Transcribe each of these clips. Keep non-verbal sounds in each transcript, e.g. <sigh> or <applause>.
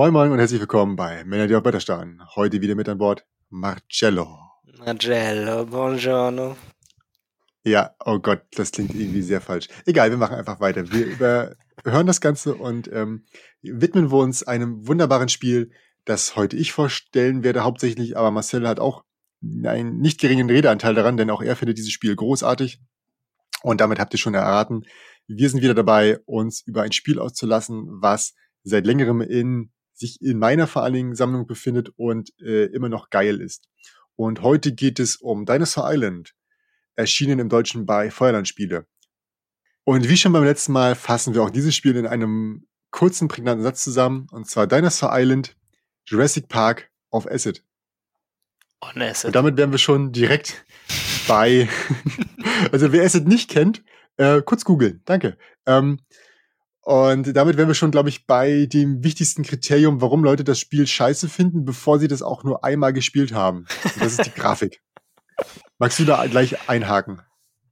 Moin Moin und herzlich willkommen bei Männer, die auf Wetter starren. Heute wieder mit an Bord Marcello. Marcello, buongiorno. Ja, oh Gott, das klingt irgendwie sehr falsch. Egal, wir machen einfach weiter. Wir <laughs> über, hören das Ganze und ähm, widmen wir uns einem wunderbaren Spiel, das heute ich vorstellen werde, hauptsächlich, aber Marcel hat auch einen nicht geringen Redeanteil daran, denn auch er findet dieses Spiel großartig. Und damit habt ihr schon erraten, wir sind wieder dabei, uns über ein Spiel auszulassen, was seit längerem in sich in meiner vor allen Dingen Sammlung befindet und äh, immer noch geil ist. Und heute geht es um Dinosaur Island, erschienen im Deutschen bei Feuerland Spiele. Und wie schon beim letzten Mal fassen wir auch dieses Spiel in einem kurzen, prägnanten Satz zusammen, und zwar Dinosaur Island, Jurassic Park auf Acid. On Acid. Und damit wären wir schon direkt bei, <laughs> also wer Acid nicht kennt, äh, kurz googeln, danke. Ähm, und damit wären wir schon, glaube ich, bei dem wichtigsten Kriterium, warum Leute das Spiel scheiße finden, bevor sie das auch nur einmal gespielt haben. Und das ist die Grafik. Magst du da gleich einhaken?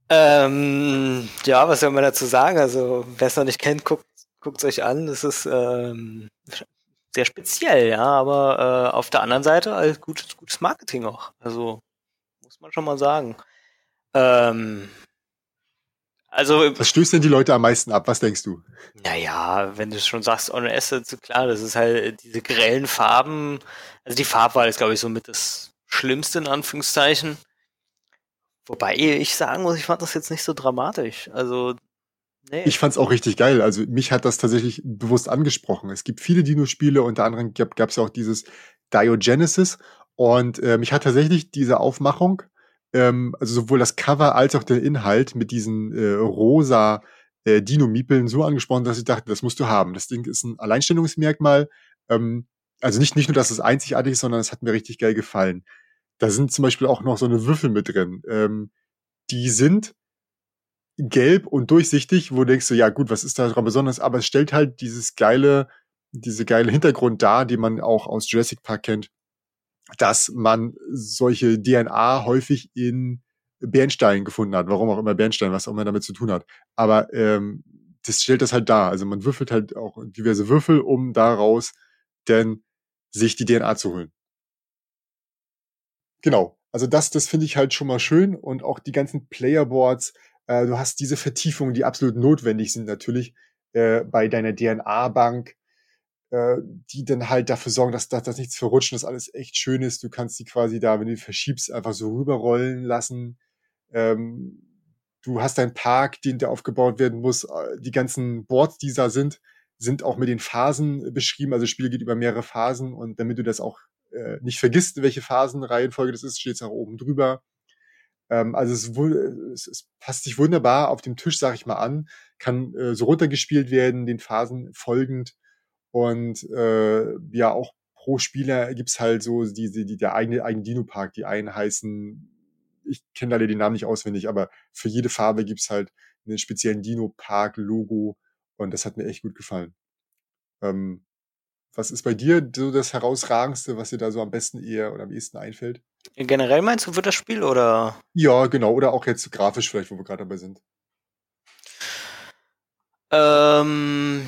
Ähm, ja, was soll man dazu sagen? Also, wer es noch nicht kennt, guckt guckt euch an. Das ist ähm, sehr speziell, ja, aber äh, auf der anderen Seite als gutes, gutes Marketing auch. Also, muss man schon mal sagen. Ähm, also. Was stößt denn die Leute am meisten ab? Was denkst du? Naja, wenn du schon sagst, On Acid, klar, das ist halt diese grellen Farben. Also die Farbwahl ist, glaube ich, somit das Schlimmste in Anführungszeichen. Wobei ich sagen muss, ich fand das jetzt nicht so dramatisch. Also, nee. Ich fand's auch richtig geil. Also mich hat das tatsächlich bewusst angesprochen. Es gibt viele Dino-Spiele, unter anderem gab es ja auch dieses Diogenesis. Und äh, mich hat tatsächlich diese Aufmachung ähm, also sowohl das Cover als auch der Inhalt mit diesen äh, rosa äh, Dino-Miepeln so angesprochen, dass ich dachte, das musst du haben. Das Ding ist ein Alleinstellungsmerkmal. Ähm, also nicht, nicht nur, dass es einzigartig ist, sondern es hat mir richtig geil gefallen. Da sind zum Beispiel auch noch so eine Würfel mit drin. Ähm, die sind gelb und durchsichtig, wo du denkst du, ja gut, was ist da daran besonders? Aber es stellt halt dieses geile, diese geile Hintergrund dar, die man auch aus Jurassic Park kennt dass man solche DNA häufig in Bernstein gefunden hat. Warum auch immer Bernstein, was auch immer damit zu tun hat. Aber ähm, das stellt das halt dar. Also man würfelt halt auch diverse Würfel, um daraus denn sich die DNA zu holen. Genau. Also das, das finde ich halt schon mal schön und auch die ganzen Playerboards. Äh, du hast diese Vertiefungen, die absolut notwendig sind natürlich äh, bei deiner DNA-Bank äh, die dann halt dafür sorgen, dass, dass, dass nichts verrutscht dass alles echt schön ist. Du kannst die quasi da, wenn du die verschiebst, einfach so rüberrollen lassen. Ähm, du hast deinen Park, den der aufgebaut werden muss. Äh, die ganzen Boards, die da sind, sind auch mit den Phasen beschrieben. Also das Spiel geht über mehrere Phasen und damit du das auch äh, nicht vergisst, welche Phasenreihenfolge das ist, steht es auch oben drüber. Ähm, also es, es, es passt sich wunderbar auf dem Tisch, sag ich mal, an, kann äh, so runtergespielt werden, den Phasen folgend und äh, ja, auch pro Spieler gibt's halt so diese, die, der eigene, eigene Dino-Park. Die einen heißen, ich kenne leider die Namen nicht auswendig, aber für jede Farbe gibt's halt einen speziellen Dino-Park-Logo und das hat mir echt gut gefallen. Ähm, was ist bei dir so das Herausragendste, was dir da so am besten eher oder am ehesten einfällt? Generell meinst du für das Spiel oder? Ja, genau. Oder auch jetzt grafisch vielleicht, wo wir gerade dabei sind. Ähm,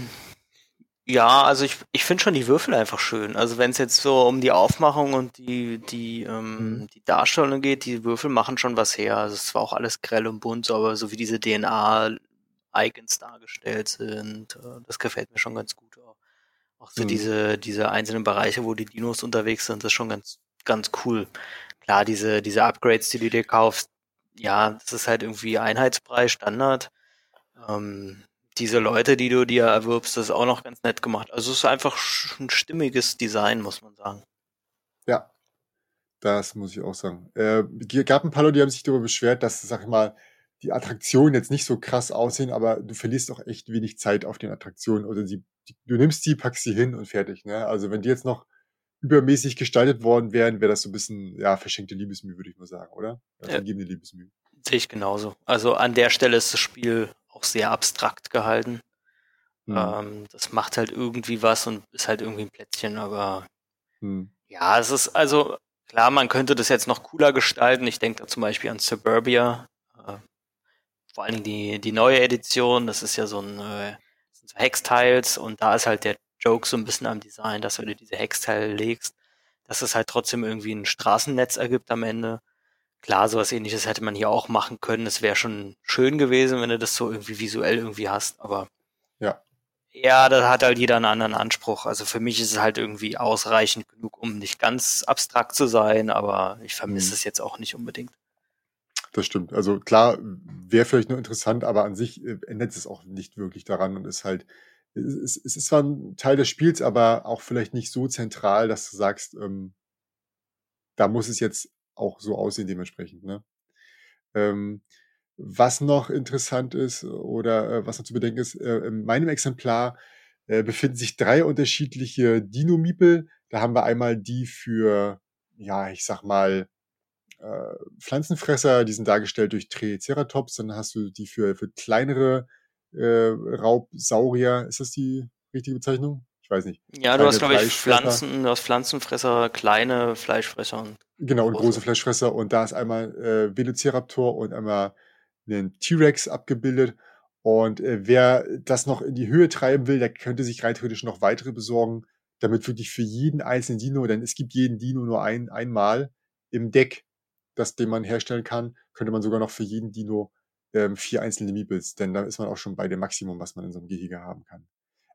ja, also ich, ich finde schon die Würfel einfach schön. Also wenn es jetzt so um die Aufmachung und die, die, ähm, mhm. die Darstellung geht, die Würfel machen schon was her. Also es zwar auch alles grell und bunt, aber so wie diese DNA-Icons dargestellt sind, äh, das gefällt mir schon ganz gut. Auch so mhm. diese, diese einzelnen Bereiche, wo die Dinos unterwegs sind, das ist schon ganz, ganz cool. Klar, diese, diese Upgrades, die du dir kaufst, ja, das ist halt irgendwie Einheitspreis, Standard. Ähm, diese Leute, die du dir erwirbst, das ist auch noch ganz nett gemacht. Also es ist einfach ein stimmiges Design, muss man sagen. Ja, das muss ich auch sagen. Äh, gab ein paar Leute, die haben sich darüber beschwert, dass, sag ich mal, die Attraktionen jetzt nicht so krass aussehen, aber du verlierst auch echt wenig Zeit auf den Attraktionen. Oder sie, du nimmst die, packst sie hin und fertig. Ne? Also wenn die jetzt noch übermäßig gestaltet worden wären, wäre das so ein bisschen, ja, verschenkte Liebesmühe, würde ich mal sagen, oder? Ja, vergebene Liebesmühe. Sehe ich genauso. Also an der Stelle ist das Spiel auch sehr abstrakt gehalten. Mhm. Ähm, das macht halt irgendwie was und ist halt irgendwie ein Plätzchen, aber mhm. ja, es ist also klar, man könnte das jetzt noch cooler gestalten. Ich denke da zum Beispiel an Suburbia, äh, vor allem die, die neue Edition, das ist ja so ein äh, so Hextiles und da ist halt der Joke so ein bisschen am Design, dass wenn du diese Hexteile legst, dass es halt trotzdem irgendwie ein Straßennetz ergibt am Ende. Klar, sowas ähnliches hätte man hier auch machen können. Es wäre schon schön gewesen, wenn du das so irgendwie visuell irgendwie hast, aber ja. Ja, da hat halt jeder einen anderen Anspruch. Also für mich ist es halt irgendwie ausreichend genug, um nicht ganz abstrakt zu sein, aber ich vermisse mhm. es jetzt auch nicht unbedingt. Das stimmt. Also klar, wäre vielleicht nur interessant, aber an sich äh, ändert es auch nicht wirklich daran und ist halt, es, es ist zwar ein Teil des Spiels, aber auch vielleicht nicht so zentral, dass du sagst, ähm, da muss es jetzt auch so aussehen dementsprechend. Ne? Ähm, was noch interessant ist oder äh, was noch zu bedenken ist, äh, in meinem Exemplar äh, befinden sich drei unterschiedliche Dino-Miepel. Da haben wir einmal die für, ja, ich sag mal, äh, Pflanzenfresser, die sind dargestellt durch Triceratops. Dann hast du die für, für kleinere äh, Raubsaurier. Ist das die richtige Bezeichnung? Weiß nicht. Ja, du hast, glaube ich, Pflanzen, du hast Pflanzenfresser, kleine Fleischfresser. Und genau, und große. große Fleischfresser. Und da ist einmal äh, Velociraptor und einmal einen T-Rex abgebildet. Und äh, wer das noch in die Höhe treiben will, der könnte sich rein theoretisch noch weitere besorgen, damit wirklich für jeden einzelnen Dino, denn es gibt jeden Dino nur ein, einmal im Deck, das den man herstellen kann, könnte man sogar noch für jeden Dino ähm, vier einzelne Meeples, denn da ist man auch schon bei dem Maximum, was man in so einem Gehege haben kann.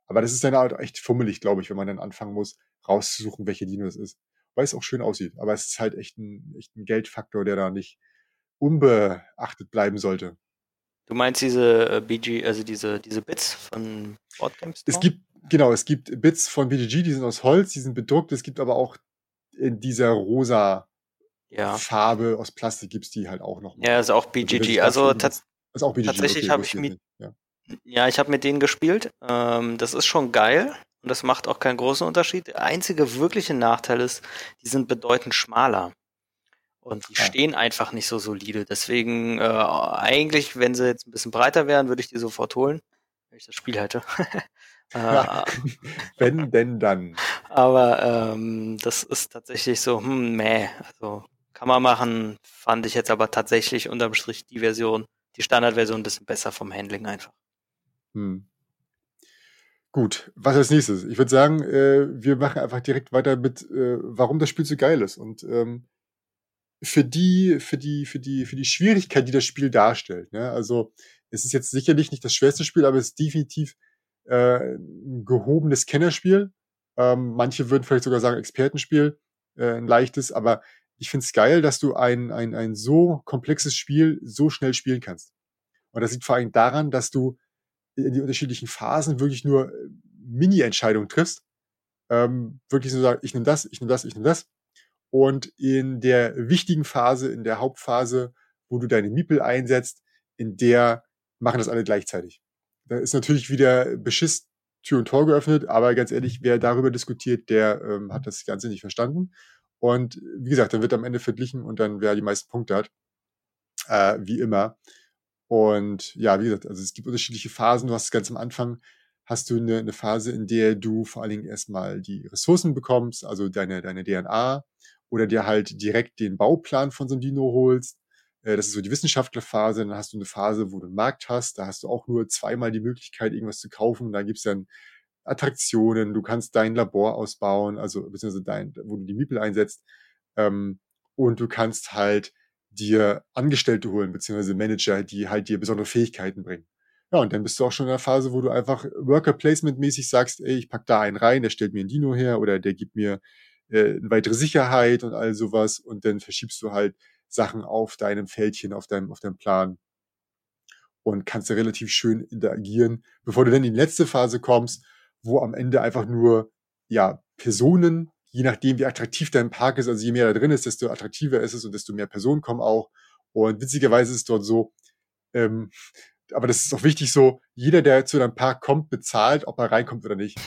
Aber das ist dann halt echt fummelig, glaube ich, wenn man dann anfangen muss, rauszusuchen, welche Dino es ist. Weil es auch schön aussieht. Aber es ist halt echt ein, echt ein Geldfaktor, der da nicht unbeachtet bleiben sollte. Du meinst diese äh, BG, also diese, diese Bits von Boardgames? Es gibt, genau, es gibt Bits von BGG, die sind aus Holz, die sind bedruckt. Es gibt aber auch in dieser rosa ja. Farbe aus Plastik gibt's die halt auch noch. Mal. Ja, ist auch BGG. Also, also ist auch BGG. tatsächlich okay, habe ich mit, ja. Ja, ich habe mit denen gespielt. Ähm, das ist schon geil und das macht auch keinen großen Unterschied. Der einzige wirkliche Nachteil ist, die sind bedeutend schmaler. Und die ja. stehen einfach nicht so solide. Deswegen, äh, eigentlich, wenn sie jetzt ein bisschen breiter wären, würde ich die sofort holen, wenn ich das Spiel hätte. <laughs> äh, <laughs> wenn denn dann. Aber ähm, das ist tatsächlich so, hm, meh. Also kann man machen, fand ich jetzt aber tatsächlich unterm Strich die Version, die Standardversion ein bisschen besser vom Handling einfach. Hm. Gut, was als nächstes? Ich würde sagen, äh, wir machen einfach direkt weiter mit, äh, warum das Spiel so geil ist. Und ähm, für die, für die, für die, für die Schwierigkeit, die das Spiel darstellt. Ne? Also es ist jetzt sicherlich nicht das schwerste Spiel, aber es ist definitiv äh, ein gehobenes Kennerspiel. Ähm, manche würden vielleicht sogar sagen Expertenspiel, äh, ein leichtes, aber ich finde es geil, dass du ein, ein, ein so komplexes Spiel so schnell spielen kannst. Und das liegt vor allem daran, dass du in die unterschiedlichen Phasen wirklich nur äh, Mini-Entscheidungen triffst. Ähm, wirklich so sagen, ich nehme das, ich nehme das, ich nehme das. Und in der wichtigen Phase, in der Hauptphase, wo du deine Miepel einsetzt, in der machen das alle gleichzeitig. Da ist natürlich wieder Beschiss Tür und Tor geöffnet, aber ganz ehrlich, wer darüber diskutiert, der ähm, hat das Ganze nicht verstanden. Und wie gesagt, dann wird am Ende verglichen und dann wer die meisten Punkte hat, äh, wie immer. Und ja, wie gesagt, also es gibt unterschiedliche Phasen. Du hast ganz am Anfang hast du eine, eine Phase, in der du vor allen Dingen erstmal die Ressourcen bekommst, also deine, deine DNA, oder dir halt direkt den Bauplan von so einem Dino holst. Äh, das ist so die Wissenschaftlerphase. Dann hast du eine Phase, wo du einen Markt hast. Da hast du auch nur zweimal die Möglichkeit, irgendwas zu kaufen. Da gibt's dann Attraktionen. Du kannst dein Labor ausbauen, also beziehungsweise dein, wo du die Miepel einsetzt. Ähm, und du kannst halt dir Angestellte holen, beziehungsweise Manager, die halt dir besondere Fähigkeiten bringen. Ja, und dann bist du auch schon in der Phase, wo du einfach Worker Placement mäßig sagst, ey, ich pack da einen rein, der stellt mir ein Dino her oder der gibt mir äh, eine weitere Sicherheit und all sowas und dann verschiebst du halt Sachen auf deinem Fältchen, auf deinem, auf deinem Plan und kannst da relativ schön interagieren, bevor du dann in die letzte Phase kommst, wo am Ende einfach nur, ja, Personen, je nachdem, wie attraktiv dein Park ist, also je mehr da drin ist, desto attraktiver ist es und desto mehr Personen kommen auch. Und witzigerweise ist es dort so, ähm, aber das ist auch wichtig so, jeder, der zu deinem Park kommt, bezahlt, ob er reinkommt oder nicht.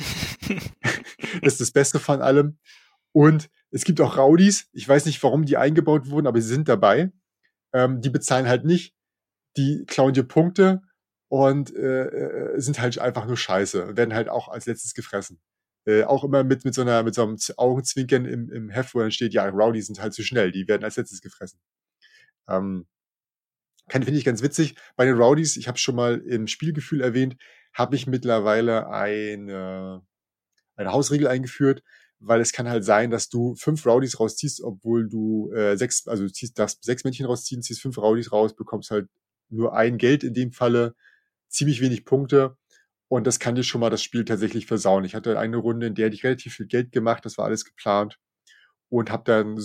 <laughs> das ist das Beste von allem. Und es gibt auch Raudis, ich weiß nicht, warum die eingebaut wurden, aber sie sind dabei. Ähm, die bezahlen halt nicht, die klauen dir Punkte und äh, äh, sind halt einfach nur scheiße und werden halt auch als letztes gefressen. Äh, auch immer mit, mit so einer, mit so einem Augenzwinkern im, im Heft, wo dann steht, ja, Rowdy sind halt zu schnell, die werden als letztes gefressen. Ähm, finde ich ganz witzig. Bei den Rowdies, ich habe schon mal im Spielgefühl erwähnt, habe ich mittlerweile eine eine Hausregel eingeführt, weil es kann halt sein, dass du fünf Rowdies rausziehst, obwohl du äh, sechs, also du ziehst, darfst sechs Männchen rausziehen, ziehst fünf Rowdies raus, bekommst halt nur ein Geld in dem Falle, ziemlich wenig Punkte und das kann dir schon mal das Spiel tatsächlich versauen. Ich hatte eine Runde, in der ich relativ viel Geld gemacht, das war alles geplant und habe dann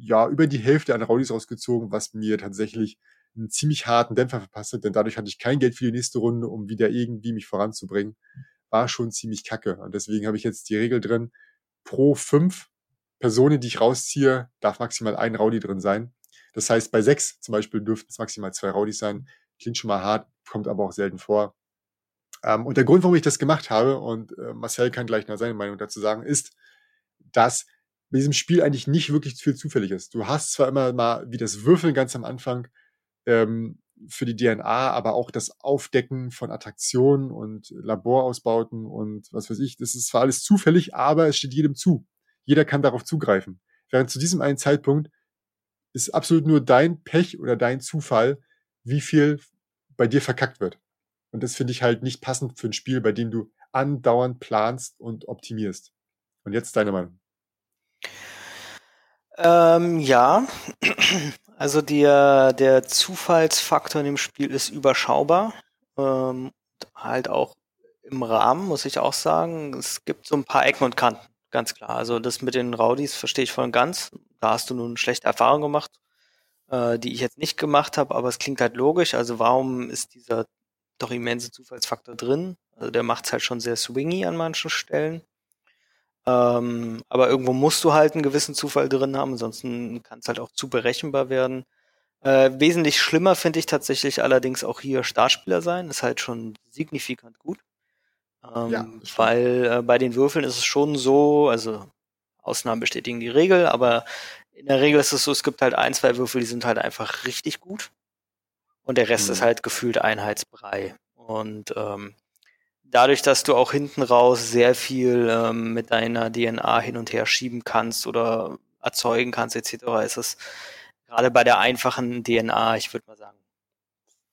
ja über die Hälfte an Rowdies rausgezogen, was mir tatsächlich einen ziemlich harten Dämpfer verpasst hat, denn dadurch hatte ich kein Geld für die nächste Runde, um wieder irgendwie mich voranzubringen. War schon ziemlich kacke. Und deswegen habe ich jetzt die Regel drin, pro fünf Personen, die ich rausziehe, darf maximal ein Rowdy drin sein. Das heißt, bei sechs zum Beispiel dürften es maximal zwei Rowdies sein. Klingt schon mal hart, kommt aber auch selten vor. Ähm, und der Grund, warum ich das gemacht habe, und äh, Marcel kann gleich noch seine Meinung dazu sagen, ist, dass bei diesem Spiel eigentlich nicht wirklich viel zufällig ist. Du hast zwar immer mal wie das Würfeln ganz am Anfang ähm, für die DNA, aber auch das Aufdecken von Attraktionen und Laborausbauten und was weiß ich, das ist zwar alles zufällig, aber es steht jedem zu. Jeder kann darauf zugreifen. Während zu diesem einen Zeitpunkt ist absolut nur dein Pech oder dein Zufall, wie viel bei dir verkackt wird. Und das finde ich halt nicht passend für ein Spiel, bei dem du andauernd planst und optimierst. Und jetzt deine Meinung. Ähm, ja, <clears throat> also der, der Zufallsfaktor in dem Spiel ist überschaubar. Ähm, halt auch im Rahmen, muss ich auch sagen. Es gibt so ein paar Ecken und Kanten, ganz klar. Also das mit den Rowdies verstehe ich voll und ganz. Da hast du nun schlechte Erfahrungen gemacht, äh, die ich jetzt nicht gemacht habe, aber es klingt halt logisch. Also warum ist dieser doch immense Zufallsfaktor drin? Also der macht es halt schon sehr swingy an manchen Stellen. Ähm, aber irgendwo musst du halt einen gewissen Zufall drin haben, ansonsten kann es halt auch zu berechenbar werden. Äh, wesentlich schlimmer finde ich tatsächlich allerdings auch hier Startspieler sein, ist halt schon signifikant gut. Ähm, ja, weil äh, bei den Würfeln ist es schon so, also Ausnahmen bestätigen die Regel, aber in der Regel ist es so, es gibt halt ein, zwei Würfel, die sind halt einfach richtig gut. Und der Rest mhm. ist halt gefühlt Einheitsbrei. Und ähm, dadurch, dass du auch hinten raus sehr viel ähm, mit deiner DNA hin und her schieben kannst oder erzeugen kannst etc., ist es gerade bei der einfachen DNA, ich würde mal sagen,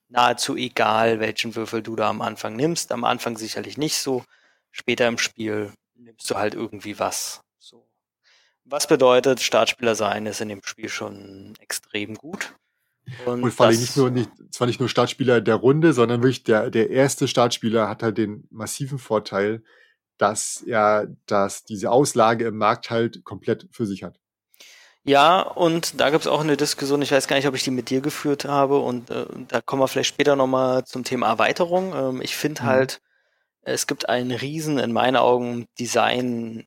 nahezu egal, welchen Würfel du da am Anfang nimmst. Am Anfang sicherlich nicht so. Später im Spiel nimmst du halt irgendwie was. So. Was bedeutet, Startspieler sein ist in dem Spiel schon extrem gut. Und, und vor allem nicht nur, nicht, zwar nicht nur Startspieler der Runde, sondern wirklich der, der erste Startspieler hat halt den massiven Vorteil, dass er, dass diese Auslage im Markt halt komplett für sich hat. Ja, und da gibt's auch eine Diskussion, ich weiß gar nicht, ob ich die mit dir geführt habe, und äh, da kommen wir vielleicht später nochmal zum Thema Erweiterung. Ähm, ich finde mhm. halt, es gibt einen riesen, in meinen Augen, Design,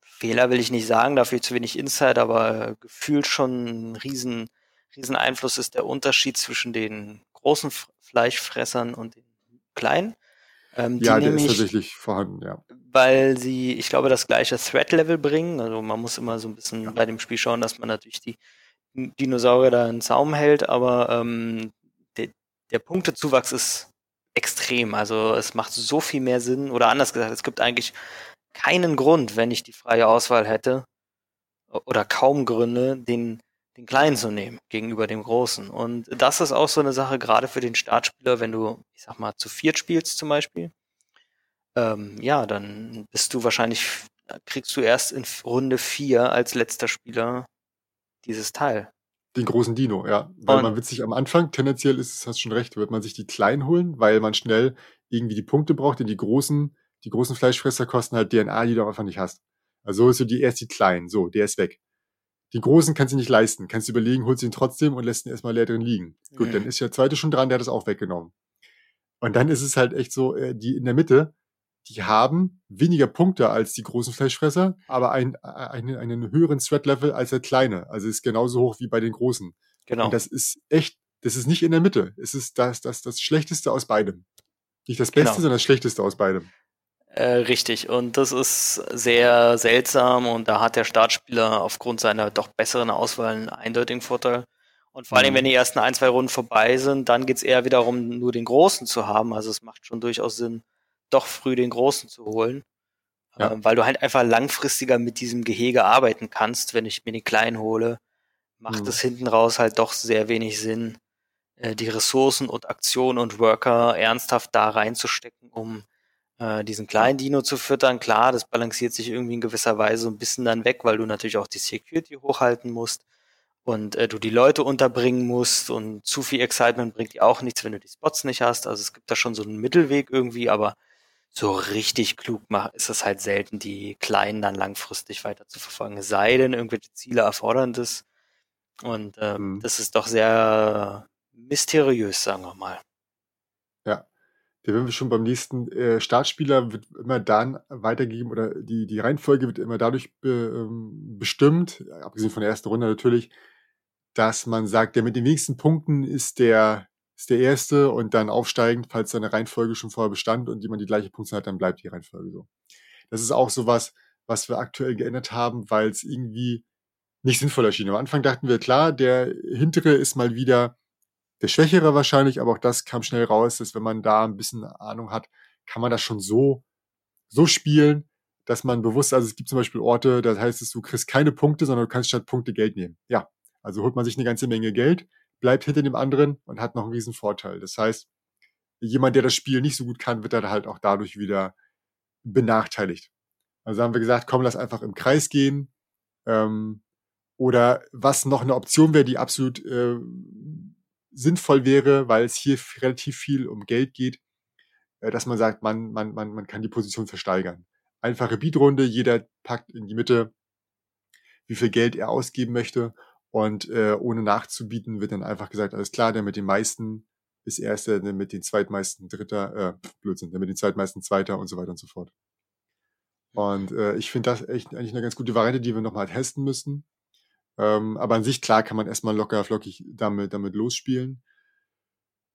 Fehler will ich nicht sagen, dafür zu wenig Insight, aber gefühlt schon einen riesen Rieseneinfluss ist der Unterschied zwischen den großen Fleischfressern und den kleinen. Ähm, ja, der ist tatsächlich vorhanden, ja. Weil sie, ich glaube, das gleiche Threat-Level bringen. Also man muss immer so ein bisschen ja. bei dem Spiel schauen, dass man natürlich die Dinosaurier da in Zaum hält, aber ähm, der, der Punktezuwachs ist extrem. Also es macht so viel mehr Sinn, oder anders gesagt, es gibt eigentlich keinen Grund, wenn ich die freie Auswahl hätte, oder kaum Gründe, den den Kleinen zu nehmen gegenüber dem Großen. Und das ist auch so eine Sache, gerade für den Startspieler, wenn du, ich sag mal, zu viert spielst zum Beispiel. Ähm, ja, dann bist du wahrscheinlich, kriegst du erst in Runde vier als letzter Spieler dieses Teil. Den großen Dino, ja. Weil Und man wird sich am Anfang, tendenziell ist es, hast schon recht, wird man sich die kleinen holen, weil man schnell irgendwie die Punkte braucht, denn die großen, die großen Fleischfresser kosten halt DNA, die du einfach nicht hast. Also so ist so die erst die kleinen, so, der ist weg. Die großen kannst du nicht leisten. Kannst du überlegen, holst ihn trotzdem und lässt ihn erstmal leer drin liegen. Gut, mhm. dann ist der zweite schon dran, der hat das auch weggenommen. Und dann ist es halt echt so, äh, die in der Mitte, die haben weniger Punkte als die großen Fleischfresser, aber ein, äh, einen, einen höheren Threat-Level als der kleine. Also ist genauso hoch wie bei den großen. Genau. Und das ist echt, das ist nicht in der Mitte. Es ist das, das, das Schlechteste aus beidem. Nicht das Beste, genau. sondern das Schlechteste aus beidem. Äh, richtig, und das ist sehr seltsam und da hat der Startspieler aufgrund seiner doch besseren Auswahl einen eindeutigen Vorteil. Und vor allem, mhm. wenn die ersten ein, zwei Runden vorbei sind, dann geht's eher wieder darum, nur den Großen zu haben. Also es macht schon durchaus Sinn, doch früh den Großen zu holen. Ja. Ähm, weil du halt einfach langfristiger mit diesem Gehege arbeiten kannst. Wenn ich mir den Kleinen hole, macht mhm. es hinten raus halt doch sehr wenig Sinn, äh, die Ressourcen und Aktionen und Worker ernsthaft da reinzustecken, um Äh, diesen kleinen Dino zu füttern, klar, das balanciert sich irgendwie in gewisser Weise ein bisschen dann weg, weil du natürlich auch die Security hochhalten musst und äh, du die Leute unterbringen musst und zu viel Excitement bringt dir auch nichts, wenn du die Spots nicht hast. Also es gibt da schon so einen Mittelweg irgendwie, aber so richtig klug macht, ist es halt selten, die Kleinen dann langfristig weiter zu verfolgen. Es sei denn, irgendwelche Ziele erfordern das. Und ähm, mhm. das ist doch sehr mysteriös, sagen wir mal. Werden wir schon beim nächsten äh, Startspieler wird immer dann weitergegeben oder die, die Reihenfolge wird immer dadurch be, ähm, bestimmt, abgesehen von der ersten Runde natürlich, dass man sagt, der mit den wenigsten Punkten ist der ist der erste und dann aufsteigend, falls seine Reihenfolge schon vorher bestand und jemand die gleiche Punktzahl hat, dann bleibt die Reihenfolge so. Das ist auch sowas, was wir aktuell geändert haben, weil es irgendwie nicht sinnvoll erschien. Am Anfang dachten wir, klar, der hintere ist mal wieder der Schwächere wahrscheinlich, aber auch das kam schnell raus, dass wenn man da ein bisschen Ahnung hat, kann man das schon so, so spielen, dass man bewusst, also es gibt zum Beispiel Orte, da heißt es, du kriegst keine Punkte, sondern du kannst statt Punkte Geld nehmen. Ja, also holt man sich eine ganze Menge Geld, bleibt hinter dem anderen und hat noch einen riesen Vorteil. Das heißt, jemand, der das Spiel nicht so gut kann, wird dann halt auch dadurch wieder benachteiligt. Also haben wir gesagt, komm, lass einfach im Kreis gehen. Ähm, oder was noch eine Option wäre, die absolut äh, sinnvoll wäre, weil es hier relativ viel um Geld geht, äh, dass man sagt, man, man, man, man kann die Position versteigern. Einfache Beatrunde, jeder packt in die Mitte, wie viel Geld er ausgeben möchte und äh, ohne nachzubieten wird dann einfach gesagt, alles klar, der mit den meisten ist Erster, der mit den zweitmeisten Dritter, äh, Blödsinn, der mit den zweitmeisten Zweiter und so weiter und so fort. Und äh, ich finde das echt eigentlich eine ganz gute Variante, die wir nochmal testen müssen. Ähm, aber an sich, klar, kann man erstmal locker flockig damit, damit losspielen.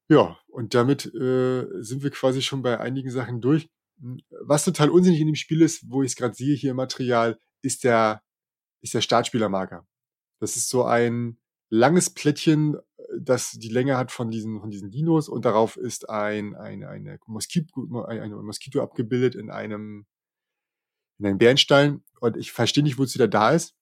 Ja, und damit äh, sind wir quasi schon bei einigen Sachen durch. Was total unsinnig in dem Spiel ist, wo ich es gerade sehe hier im Material, ist der, ist der Startspielermarker. Das ist so ein langes Plättchen, das die Länge hat von diesen, von diesen Dinos und darauf ist ein, ein, eine Moskito, ein, Moskito abgebildet in einem, in einem Bärenstein. Und ich verstehe nicht, wozu der da ist,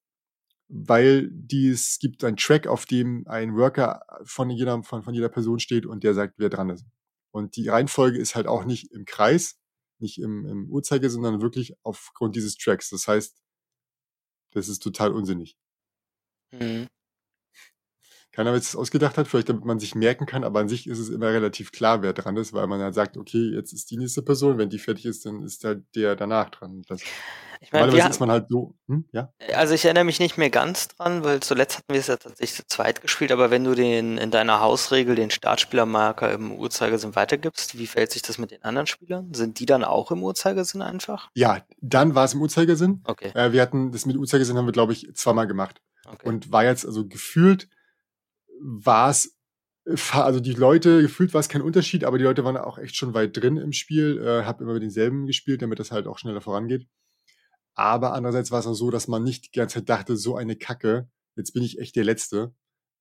weil dies gibt einen Track, auf dem ein Worker von jeder, von, von jeder Person steht und der sagt, wer dran ist. Und die Reihenfolge ist halt auch nicht im Kreis, nicht im, im Uhrzeiger, sondern wirklich aufgrund dieses Tracks. Das heißt, das ist total unsinnig. Mhm. Keiner, es ausgedacht hat, vielleicht damit man sich merken kann, aber an sich ist es immer relativ klar, wer dran ist, weil man halt sagt, okay, jetzt ist die nächste Person, wenn die fertig ist, dann ist halt der danach dran. Das, ich meine, normalerweise ist man halt so, hm, ja? Also ich erinnere mich nicht mehr ganz dran, weil zuletzt hatten wir es ja tatsächlich zu zweit gespielt, aber wenn du den in deiner Hausregel den Startspielermarker im Uhrzeigersinn weitergibst, wie verhält sich das mit den anderen Spielern? Sind die dann auch im Uhrzeigersinn einfach? Ja, dann war es im Uhrzeigersinn. Okay. Äh, wir hatten, das mit Uhrzeigersinn haben wir, glaube ich, zweimal gemacht. Okay. Und war jetzt also gefühlt, war es, also die Leute, gefühlt war es kein Unterschied, aber die Leute waren auch echt schon weit drin im Spiel, äh, hab immer mit denselben gespielt, damit das halt auch schneller vorangeht. Aber andererseits war es auch so, dass man nicht die ganze Zeit dachte, so eine Kacke, jetzt bin ich echt der Letzte.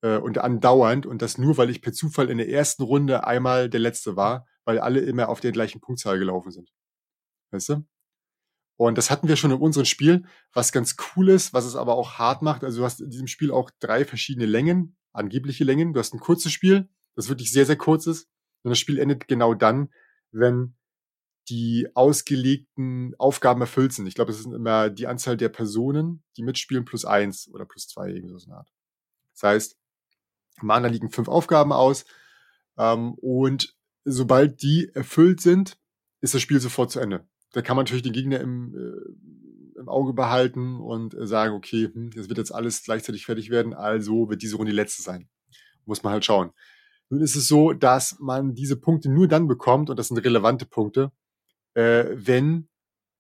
Äh, und andauernd, und das nur, weil ich per Zufall in der ersten Runde einmal der Letzte war, weil alle immer auf der gleichen Punktzahl gelaufen sind. Weißt du? Und das hatten wir schon in unserem Spiel, was ganz cool ist, was es aber auch hart macht. Also du hast in diesem Spiel auch drei verschiedene Längen, angebliche Längen. Du hast ein kurzes Spiel, das wirklich sehr, sehr kurz ist. Und das Spiel endet genau dann, wenn die ausgelegten Aufgaben erfüllt sind. Ich glaube, es ist immer die Anzahl der Personen, die mitspielen, plus eins oder plus zwei, irgendwie so eine Art. Das heißt, Mana liegen fünf Aufgaben aus. Ähm, und sobald die erfüllt sind, ist das Spiel sofort zu Ende da kann man natürlich den Gegner im, äh, im Auge behalten und äh, sagen, okay, hm, das wird jetzt alles gleichzeitig fertig werden, also wird diese Runde die letzte sein. Muss man halt schauen. Nun ist es so, dass man diese Punkte nur dann bekommt, und das sind relevante Punkte, äh, wenn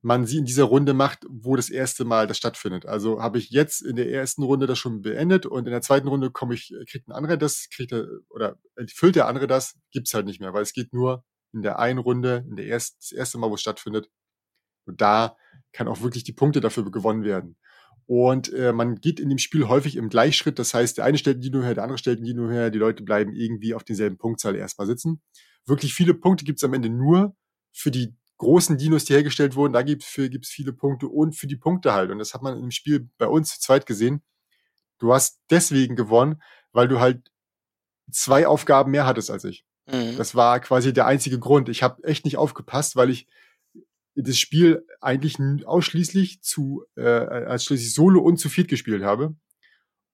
man sie in dieser Runde macht, wo das erste Mal das stattfindet. Also habe ich jetzt in der ersten Runde das schon beendet und in der zweiten Runde komme ich, kriegt ein anderer das, kriegt er, oder erfüllt der andere das, gibt's halt nicht mehr, weil es geht nur in der einen Runde, in der ersten, das erste Mal, wo es stattfindet, und da kann auch wirklich die Punkte dafür gewonnen werden. Und äh, man geht in dem Spiel häufig im Gleichschritt. Das heißt, der eine stellt einen Dino her, der andere stellt einen Dino her. Die Leute bleiben irgendwie auf denselben Punktzahl erstmal sitzen. Wirklich viele Punkte gibt es am Ende nur für die großen Dinos, die hergestellt wurden. Da gibt es viele Punkte und für die Punkte halt. Und das hat man im Spiel bei uns zu zweit gesehen. Du hast deswegen gewonnen, weil du halt zwei Aufgaben mehr hattest als ich. Mhm. Das war quasi der einzige Grund. Ich habe echt nicht aufgepasst, weil ich das Spiel eigentlich ausschließlich zu äh, als schließlich Solo und zu viert gespielt habe.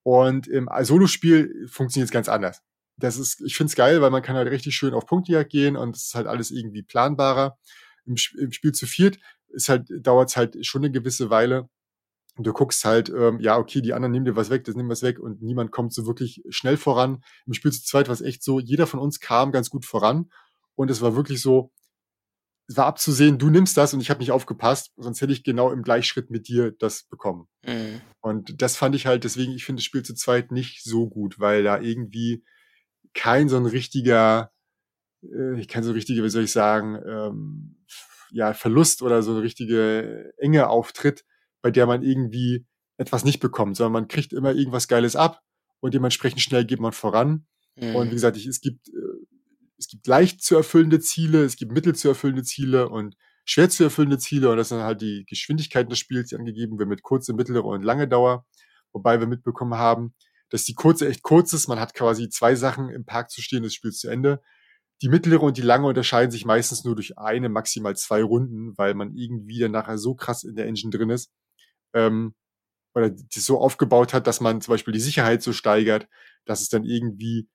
Und im Solo-Spiel funktioniert es ganz anders. Das ist, ich finde es geil, weil man kann halt richtig schön auf Punktejagd gehen und es ist halt alles irgendwie planbarer. Im, im Spiel zu viert ist halt, dauert es halt schon eine gewisse Weile. Und du guckst halt, ähm, ja, okay, die anderen nehmen dir was weg, das nehmen was weg und niemand kommt so wirklich schnell voran. Im Spiel zu zweit war es echt so, jeder von uns kam ganz gut voran und es war wirklich so, war abzusehen, du nimmst das und ich habe nicht aufgepasst, sonst hätte ich genau im Gleichschritt mit dir das bekommen. Mhm. Und das fand ich halt, deswegen, ich finde das Spiel zu zweit nicht so gut, weil da irgendwie kein so ein richtiger, äh, kein so richtiger, wie soll ich sagen, ähm, ja, Verlust oder so eine richtige Enge auftritt, bei der man irgendwie etwas nicht bekommt, sondern man kriegt immer irgendwas Geiles ab und dementsprechend schnell geht man voran. Mhm. Und wie gesagt, ich, es gibt, äh, es gibt leicht zu erfüllende Ziele, es gibt mittel zu erfüllende Ziele und schwer zu erfüllende Ziele und das sind halt die Geschwindigkeiten des Spiels, die angegeben werden mit kurze, mittlere und lange Dauer. Wobei wir mitbekommen haben, dass die kurze echt kurz ist. Man hat quasi zwei Sachen im Park zu stehen, das Spiel zu Ende. Die mittlere und die lange unterscheiden sich meistens nur durch eine, maximal zwei Runden, weil man irgendwie dann nachher so krass in der Engine drin ist. Ähm, oder die so aufgebaut hat, dass man zum Beispiel die Sicherheit so steigert, dass es dann irgendwie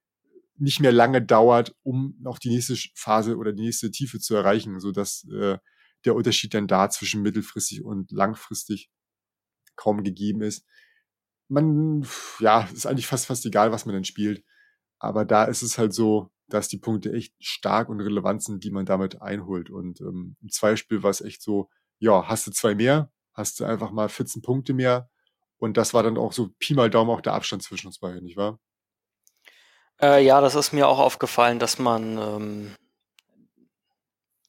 nicht mehr lange dauert, um noch die nächste Phase oder die nächste Tiefe zu erreichen, so dass äh, der Unterschied dann da zwischen mittelfristig und langfristig kaum gegeben ist man, ja, ist eigentlich fast, fast egal, was man dann spielt. Aber da ist es halt so, dass die Punkte echt stark und relevant sind, die man damit einholt. Und ähm, im Zweispiel war es echt so, ja, hast du zwei mehr, hast du einfach mal 14 Punkte mehr. Und das war dann auch so Pi mal Daumen auch der Abstand zwischen uns beiden, nicht wahr? Äh, ja, das ist mir auch aufgefallen, dass man, ähm,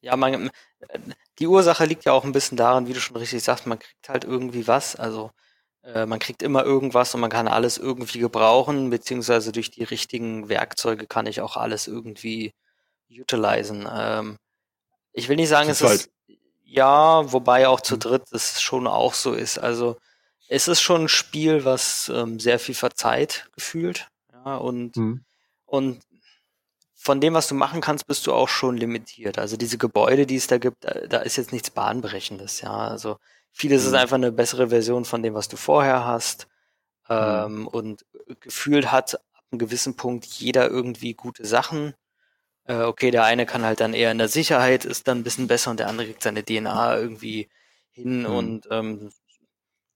ja, man, äh, die Ursache liegt ja auch ein bisschen daran, wie du schon richtig sagst, man kriegt halt irgendwie was. Also äh, man kriegt immer irgendwas und man kann alles irgendwie gebrauchen, beziehungsweise durch die richtigen Werkzeuge kann ich auch alles irgendwie utilisen. Ähm, ich will nicht sagen, es ist ja, wobei auch zu mhm. dritt es schon auch so ist. Also es ist schon ein Spiel, was ähm, sehr viel verzeiht gefühlt. Ja, und, mhm. Und von dem, was du machen kannst, bist du auch schon limitiert. Also diese Gebäude, die es da gibt, da, ist jetzt nichts Bahnbrechendes, ja. Also Vieles mhm. ist einfach eine bessere Version von dem, was du vorher hast. Mhm. Ähm, und gefühlt hat ab einem gewissen Punkt jeder irgendwie gute Sachen. Äh, okay, der eine kann halt dann eher in der Sicherheit, ist dann ein bisschen besser und der andere kriegt seine DNA irgendwie hin mhm. und ähm,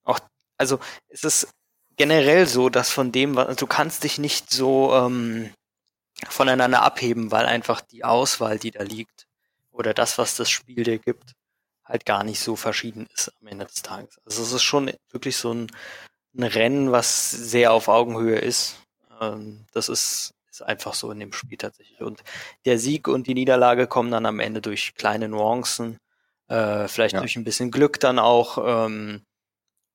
auch, also es ist generell so, dass von dem, was du kannst dich nicht so ähm, voneinander abheben, weil einfach die Auswahl, die da liegt, oder das, was das Spiel dir gibt, halt gar nicht so verschieden ist am Ende des Tages. Also es ist schon wirklich so ein, ein Rennen, was sehr auf Augenhöhe ist. Ähm, das ist, ist einfach so in dem Spiel tatsächlich. Und der Sieg und die Niederlage kommen dann am Ende durch kleine Nuancen, äh, vielleicht ja. durch ein bisschen Glück dann auch. Ähm,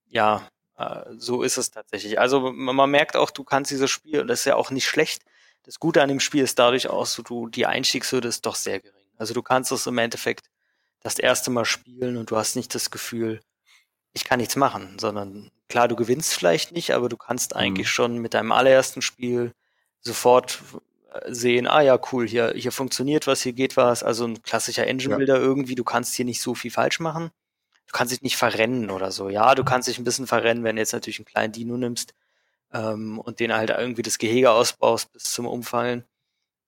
ja, äh, so ist es tatsächlich. Also man, man merkt auch, du kannst dieses Spiel, und das ist ja auch nicht schlecht. Das Gute an dem Spiel ist dadurch auch, so du, die Einstiegshürde ist doch sehr gering. Also du kannst es im Endeffekt das erste Mal spielen und du hast nicht das Gefühl, ich kann nichts machen, sondern klar, du gewinnst vielleicht nicht, aber du kannst mhm. eigentlich schon mit deinem allerersten Spiel sofort äh, sehen, ah ja, cool, hier, hier funktioniert was, hier geht was, also ein klassischer Engine-Builder ja. irgendwie, du kannst hier nicht so viel falsch machen. Du kannst dich nicht verrennen oder so. Ja, du kannst dich ein bisschen verrennen, wenn du jetzt natürlich einen kleinen Dino nimmst ähm, und den halt irgendwie das Gehege ausbaust bis zum Umfallen.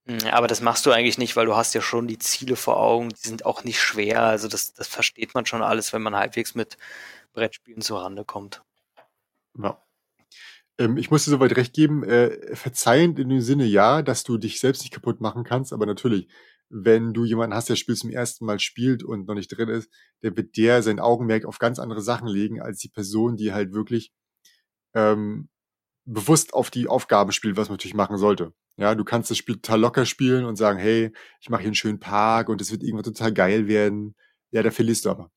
Hm, aber das machst du eigentlich nicht, weil du hast ja schon die Ziele vor Augen, die sind auch nicht schwer. Also das, das versteht man schon alles, wenn man halbwegs mit Brettspielen zur Rande kommt. Ja. Ähm, ich muss dir soweit recht geben, äh, verzeihend in dem Sinne ja, dass du dich selbst nicht kaputt machen kannst, aber natürlich, wenn du jemanden hast, der das Spiel zum ersten Mal spielt und noch nicht drin ist, der wird der sein Augenmerk auf ganz andere Sachen legen, als die Person, die halt wirklich ähm, bewusst auf die Aufgaben spielt, was man natürlich machen sollte. Ja, du kannst das Spiel total locker spielen und sagen, hey, ich mache hier einen schönen Park und es wird irgendwann total geil werden. Ja, da verlierst du aber.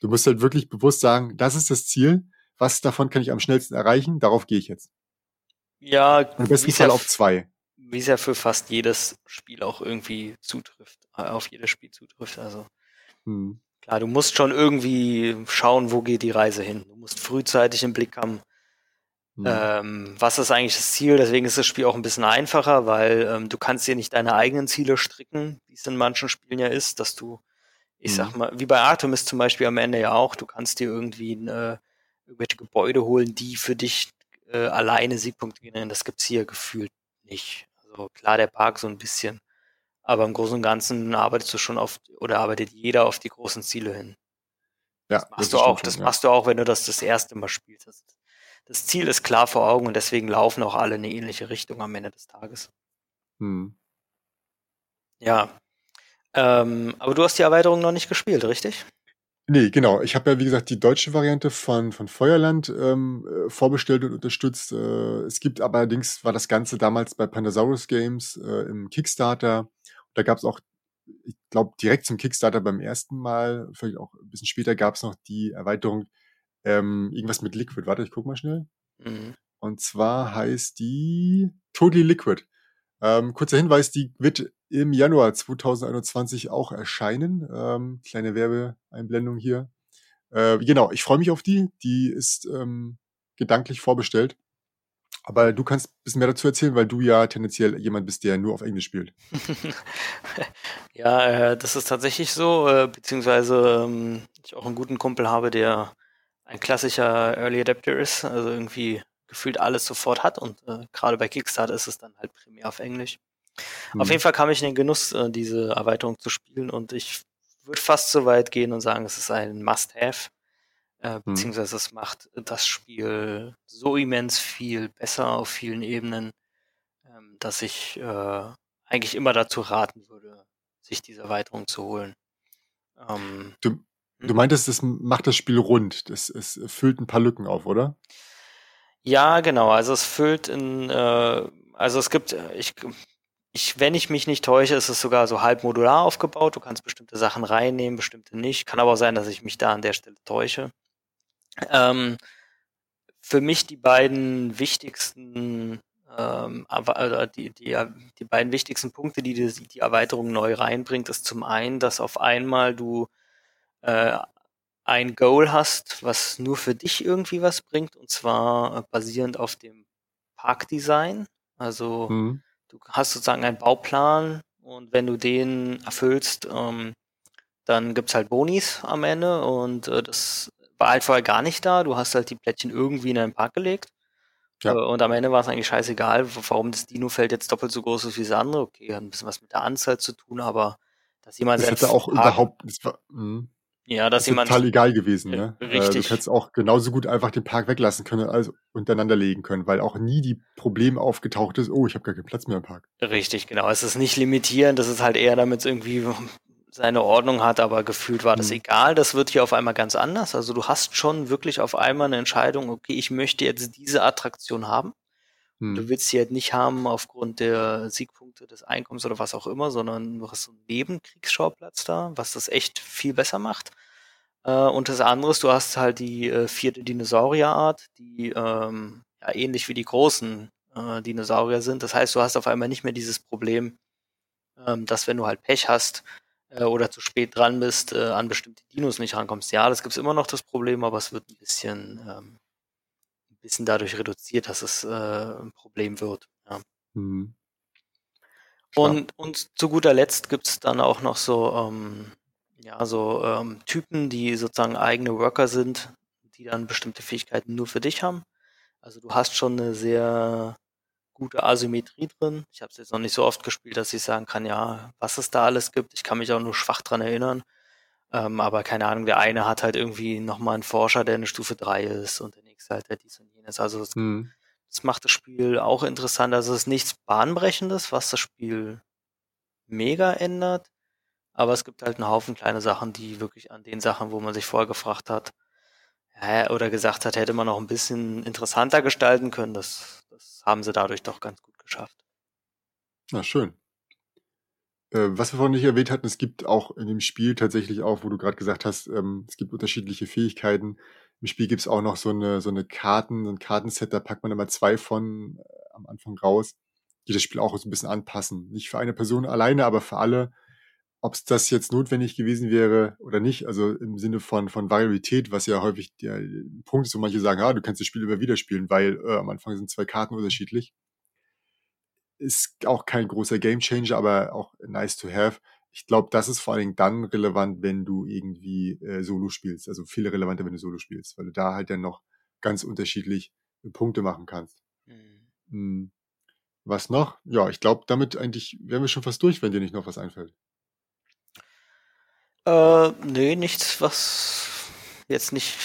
Du musst halt wirklich bewusst sagen, das ist das Ziel. Was davon kann ich am schnellsten erreichen? Darauf gehe ich jetzt. Ja, im besten Fall ja, auf zwei. Wie es ja für fast jedes Spiel auch irgendwie zutrifft, äh, auf jedes Spiel zutrifft. Also hm. klar, du musst schon irgendwie schauen, wo geht die Reise hin. Du musst frühzeitig im Blick haben, Mhm. Ähm, was ist eigentlich das Ziel? Deswegen ist das Spiel auch ein bisschen einfacher, weil ähm, du kannst dir nicht deine eigenen Ziele stricken, wie es in manchen Spielen ja ist, dass du ich sag mhm. mal, wie bei Artemis zum Beispiel am Ende ja auch, du kannst dir irgendwie äh, irgendwelche Gebäude holen, die für dich äh, alleine Siegpunkte generieren. Das gibt's hier gefühlt nicht. Also klar, der Park so ein bisschen. Aber im Großen und Ganzen arbeitest du schon auf, oder arbeitet jeder auf die großen Ziele hin. Ja, das machst das du auch, das ja. machst du auch, wenn du das das erste Mal spielst. Das, das, Ziel ist klar vor Augen und deswegen laufen auch alle in eine ähnliche Richtung am Ende des Tages. Hm. Ja. Ähm, aber du hast die Erweiterung noch nicht gespielt, richtig? Nee, genau. Ich habe ja, wie gesagt, die deutsche Variante von, von Feuerland ähm, äh, vorbestellt und unterstützt. Äh, es gibt aber allerdings, war das Ganze damals bei Pandasaurus Games äh, im Kickstarter. Da gab es auch, ich glaube, direkt zum Kickstarter beim ersten Mal, vielleicht auch ein bisschen später, gab es noch die Erweiterung, ähm, irgendwas mit Liquid. Warte, ich guck mal schnell. Mhm. Und zwar heißt die Totally Liquid. Ähm, kurzer Hinweis, die wird im Januar 2021 auch erscheinen. Ähm, kleine Werbeeinblendung hier. Äh, genau, ich freue mich auf die. Die ist ähm, gedanklich vorbestellt. Aber du kannst ein bisschen mehr dazu erzählen, weil du ja tendenziell jemand bist, der nur auf Englisch spielt. <laughs> ja, äh, das ist tatsächlich so, äh, beziehungsweise ähm, ich auch einen guten Kumpel habe, der ein klassischer Early Adapter ist, also irgendwie gefühlt alles sofort hat und äh, gerade bei Kickstarter ist es dann halt primär auf Englisch. Mhm. Auf jeden Fall kam ich in den Genuss, äh, diese Erweiterung zu spielen und ich würde fast so weit gehen und sagen, es ist ein Must-Have, äh, mhm. beziehungsweise es macht das Spiel so immens viel besser auf vielen Ebenen, ähm, dass ich äh, eigentlich immer dazu raten würde, sich diese Erweiterung zu holen. Ähm, du, du hm? meintest, es macht das Spiel rund, das, es füllt ein paar Lücken auf, oder? Ja, genau. Also es füllt in, äh, also es gibt, äh, ich, ich, wenn ich mich nicht täusche, ist es sogar so halb modular aufgebaut. Du kannst bestimmte Sachen reinnehmen, bestimmte nicht. Kann aber auch sein, dass ich mich da an der Stelle täusche. Ähm, für mich die beiden wichtigsten, ähm, aber die, die, die beiden wichtigsten Punkte, die die, die Erweiterung neu reinbringt, ist zum einen, dass auf einmal du äh, ein Goal hast, was nur für dich irgendwie was bringt, und zwar äh, basierend auf dem Parkdesign. Also mhm. du hast sozusagen einen Bauplan und wenn du den erfüllst, ähm, dann gibt's halt Bonis am Ende und äh, das war halt vorher gar nicht da. Du hast halt die Plättchen irgendwie in einen Park gelegt. Ja. Äh, und am Ende war es eigentlich scheißegal, warum das Dino-Feld jetzt doppelt so groß ist wie das andere. Okay, hat ein bisschen was mit der Anzahl zu tun, aber dass jemand das hätte auch Park überhaupt, das war, mh. Ja, dass das jemand. total egal gewesen, ne? Richtig. Du hättest auch genauso gut einfach den Park weglassen können, also untereinander legen können, weil auch nie die Problem aufgetaucht ist, oh, ich habe gar keinen Platz mehr im Park. Richtig, genau. Es ist nicht limitierend, das ist halt eher, damit es irgendwie seine Ordnung hat, aber gefühlt war das mhm. egal. Das wird hier auf einmal ganz anders. Also du hast schon wirklich auf einmal eine Entscheidung, okay, ich möchte jetzt diese Attraktion haben. Mhm. Du willst sie halt nicht haben aufgrund der Siegpunkte des Einkommens oder was auch immer, sondern du hast so einen Nebenkriegsschauplatz da, was das echt viel besser macht. Äh, und das andere ist, du hast halt die äh, vierte Dinosaurierart, die ähm, ja, ähnlich wie die großen äh, Dinosaurier sind. Das heißt, du hast auf einmal nicht mehr dieses Problem, ähm, dass wenn du halt Pech hast äh, oder zu spät dran bist, äh, an bestimmte Dinos nicht rankommst. Ja, das gibt's immer noch das Problem, aber es wird ein bisschen ähm, bisschen dadurch reduziert, dass es äh, ein Problem wird. Ja. Mhm. Und, und zu guter Letzt gibt's dann auch noch so, ähm, ja, so ähm, Typen, die sozusagen eigene Worker sind, die dann bestimmte Fähigkeiten nur für dich haben. Also du hast schon eine sehr gute Asymmetrie drin. Ich habe es jetzt noch nicht so oft gespielt, dass ich sagen kann, ja, was es da alles gibt. Ich kann mich auch nur schwach dran erinnern. Ähm, aber keine Ahnung, der eine hat halt irgendwie nochmal einen Forscher, der eine Stufe 3 ist und der halt der dies und jenes. Also das, mhm. das macht das Spiel auch interessant. Also es ist nichts Bahnbrechendes, was das Spiel mega ändert. Aber es gibt halt einen Haufen kleine Sachen, die wirklich an den Sachen, wo man sich vorher gefragt hat, ja, oder gesagt hat, hätte man noch ein bisschen interessanter gestalten können. Das, das haben sie dadurch doch ganz gut geschafft. Na, schön. Äh, was wir vorhin nicht erwähnt hatten, es gibt auch in dem Spiel tatsächlich auch, wo du gerade gesagt hast, ähm, es gibt unterschiedliche Fähigkeiten. Im Spiel gibt es auch noch so eine, so eine Karten, so ein Kartenset, da packt man immer zwei von äh, am Anfang raus, die das Spiel auch so ein bisschen anpassen. Nicht für eine Person alleine, aber für alle. Ob es das jetzt notwendig gewesen wäre oder nicht, also im Sinne von, von Variabilität, was ja häufig der Punkt ist, wo manche sagen, ah, du kannst das Spiel immer wieder spielen, weil äh, am Anfang sind zwei Karten unterschiedlich ist auch kein großer Gamechanger, aber auch nice to have. Ich glaube, das ist vor allen Dingen dann relevant, wenn du irgendwie äh, Solo spielst. Also viel relevanter, wenn du Solo spielst, weil du da halt dann noch ganz unterschiedlich Punkte machen kannst. Mhm. Hm. Was noch? Ja, ich glaube, damit eigentlich wären wir schon fast durch, wenn dir nicht noch was einfällt. Äh, nee, nichts, was jetzt nicht,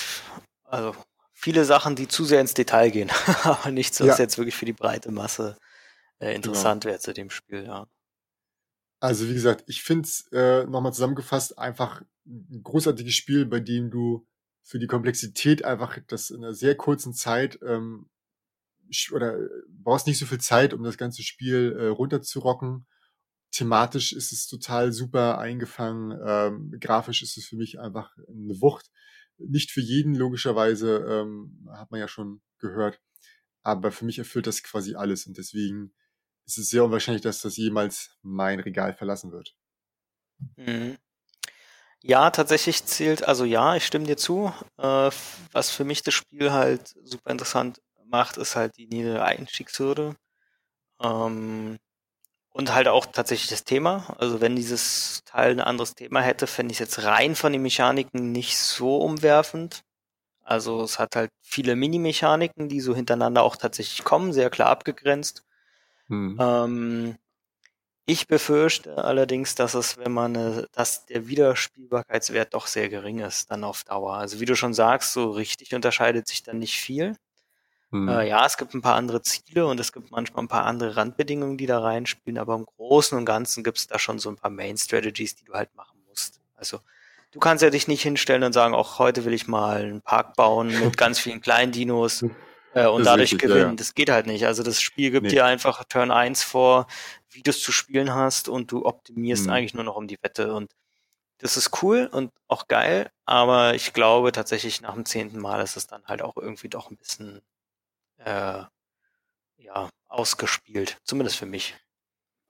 also viele Sachen, die zu sehr ins Detail gehen, <laughs> aber nichts, was ja. jetzt wirklich für die breite Masse äh, genau. interessant genau. wäre zu dem Spiel, ja. Also wie gesagt, ich finde es äh, nochmal zusammengefasst einfach ein großartiges Spiel, bei dem du für die Komplexität einfach das in einer sehr kurzen Zeit ähm, oder äh, brauchst nicht so viel Zeit, um das ganze Spiel äh, runterzurocken. Thematisch ist es total super eingefangen. Ähm, grafisch ist es für mich einfach eine Wucht. Nicht für jeden, logischerweise, ähm, hat man ja schon gehört. Aber für mich erfüllt das quasi alles und deswegen ist es sehr unwahrscheinlich, dass das jemals mein Regal verlassen wird. Mhm. Ja, tatsächlich zählt, also ja, ich stimme dir zu. Äh, was für mich das Spiel halt super interessant macht, ist halt die niedere Einstiegshürde. Ähm, und halt auch tatsächlich das Thema. Also wenn dieses Teil ein anderes Thema hätte, fände ich es jetzt rein von den Mechaniken nicht so umwerfend. Also es hat halt viele Mini-Mechaniken, die so hintereinander auch tatsächlich kommen, sehr klar abgegrenzt. Hm. Ähm, ich befürchte allerdings, dass es, wenn man, äh, dass der Wiederspielbarkeitswert doch sehr gering ist, dann auf Dauer. Also wie du schon sagst, so richtig unterscheidet sich dann nicht viel. Hm. Äh, ja, es gibt ein paar andere Ziele und es gibt manchmal ein paar andere Randbedingungen, die da reinspielen, aber im Großen und Ganzen gibt es da schon so ein paar Main Strategies, die du halt machen musst. Also du kannst ja dich nicht hinstellen und sagen, auch heute will ich mal einen Park bauen mit <laughs> ganz vielen kleinen Dinos. <laughs> Äh, und dadurch richtig, gewinnen. Ja. Das geht halt nicht. Also das Spiel gibt nee. dir einfach Turn 1 vor, wie du es zu spielen hast und du optimierst mhm. eigentlich nur noch um die Wette. Und das ist cool und auch geil, aber ich glaube tatsächlich nach dem zehnten Mal ist es dann halt auch irgendwie doch ein bisschen äh, ja, ausgespielt. Zumindest für mich.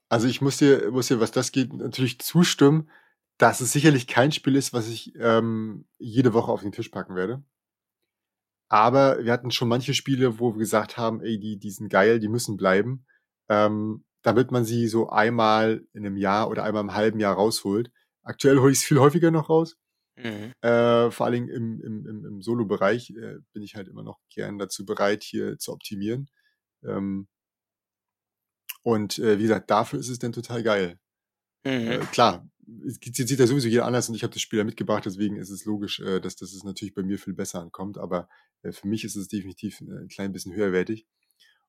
Also ich muss dir, muss dir, was das geht, natürlich zustimmen, dass es sicherlich kein Spiel ist, was ich ähm, jede Woche auf den Tisch packen werde. Aber wir hatten schon manche Spiele, wo wir gesagt haben, ey, die, die sind geil, die müssen bleiben, ähm, damit man sie so einmal in einem Jahr oder einmal im halben Jahr rausholt. Aktuell hole ich es viel häufiger noch raus. Mhm. Äh, vor allen Dingen im, im, im, im Solo-Bereich äh, bin ich halt immer noch gern dazu bereit, hier zu optimieren. Ähm, und äh, wie gesagt, dafür ist es dann total geil. Mhm. Äh, klar, sieht, sieht ja sowieso jeder anders und ich habe das Spiel ja mitgebracht, deswegen ist es logisch, äh, dass, es natürlich bei mir viel besser ankommt, aber äh, für mich ist es definitiv äh, ein klein bisschen höherwertig.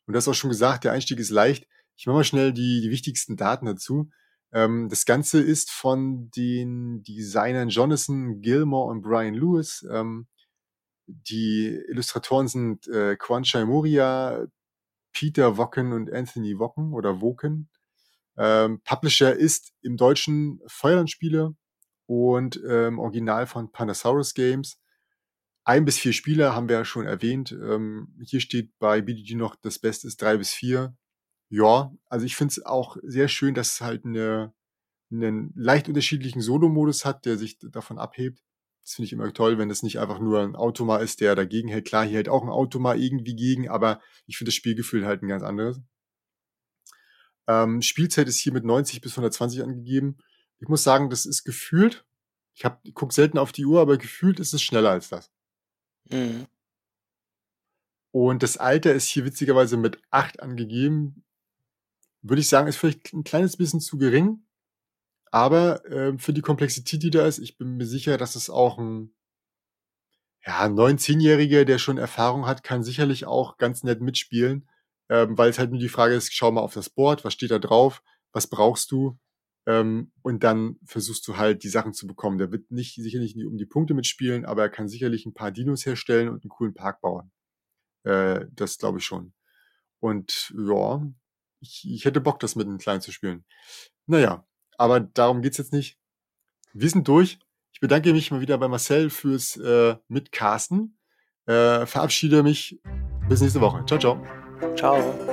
Und das auch schon gesagt, der Einstieg ist leicht. Ich mache mal schnell die, die wichtigsten Daten dazu. Ähm, das Ganze ist von den Designern Jonathan Gilmore und Brian Lewis. Ähm, die Illustratoren sind äh, Quan Moria, Peter Wocken und Anthony Wocken oder Woken. Ähm, Publisher ist im Deutschen Feuerlandspiele und ähm, Original von Panasaurus Games. Ein bis vier Spieler haben wir ja schon erwähnt. Ähm, hier steht bei BDG noch, das Beste ist drei bis vier. Ja, also ich finde es auch sehr schön, dass es halt eine, einen leicht unterschiedlichen Solo-Modus hat, der sich davon abhebt. Das finde ich immer toll, wenn das nicht einfach nur ein Automa ist, der dagegen hält. Klar, hier hält auch ein Automa irgendwie gegen, aber ich finde das Spielgefühl halt ein ganz anderes. Ähm, Spielzeit ist hier mit 90 bis 120 angegeben. Ich muss sagen, das ist gefühlt, ich, hab, ich gucke selten auf die Uhr, aber gefühlt ist es schneller als das. Mhm. Und das Alter ist hier witzigerweise mit 8 angegeben. Würde ich sagen, ist vielleicht ein kleines bisschen zu gering. Aber äh, für die Komplexität, die da ist, ich bin mir sicher, dass es auch ein ja, 19-Jähriger, der schon Erfahrung hat, kann sicherlich auch ganz nett mitspielen ähm, weil es halt nur die Frage ist, schau mal auf das Board, was steht da drauf, was brauchst du ähm, und dann versuchst du halt die Sachen zu bekommen. Der wird nicht sicherlich nicht um die Punkte mitspielen, aber er kann sicherlich ein paar Dinos herstellen und einen coolen Park bauen. Äh, das glaube ich schon. Und ja, ich, ich hätte Bock, das mit einem Kleinen zu spielen. Naja, aber darum geht's jetzt nicht. Wir sind durch. Ich bedanke mich mal wieder bei Marcel fürs äh, Mitcasten. Äh, verabschiede mich. Bis nächste Woche. Ciao, ciao. Ciao.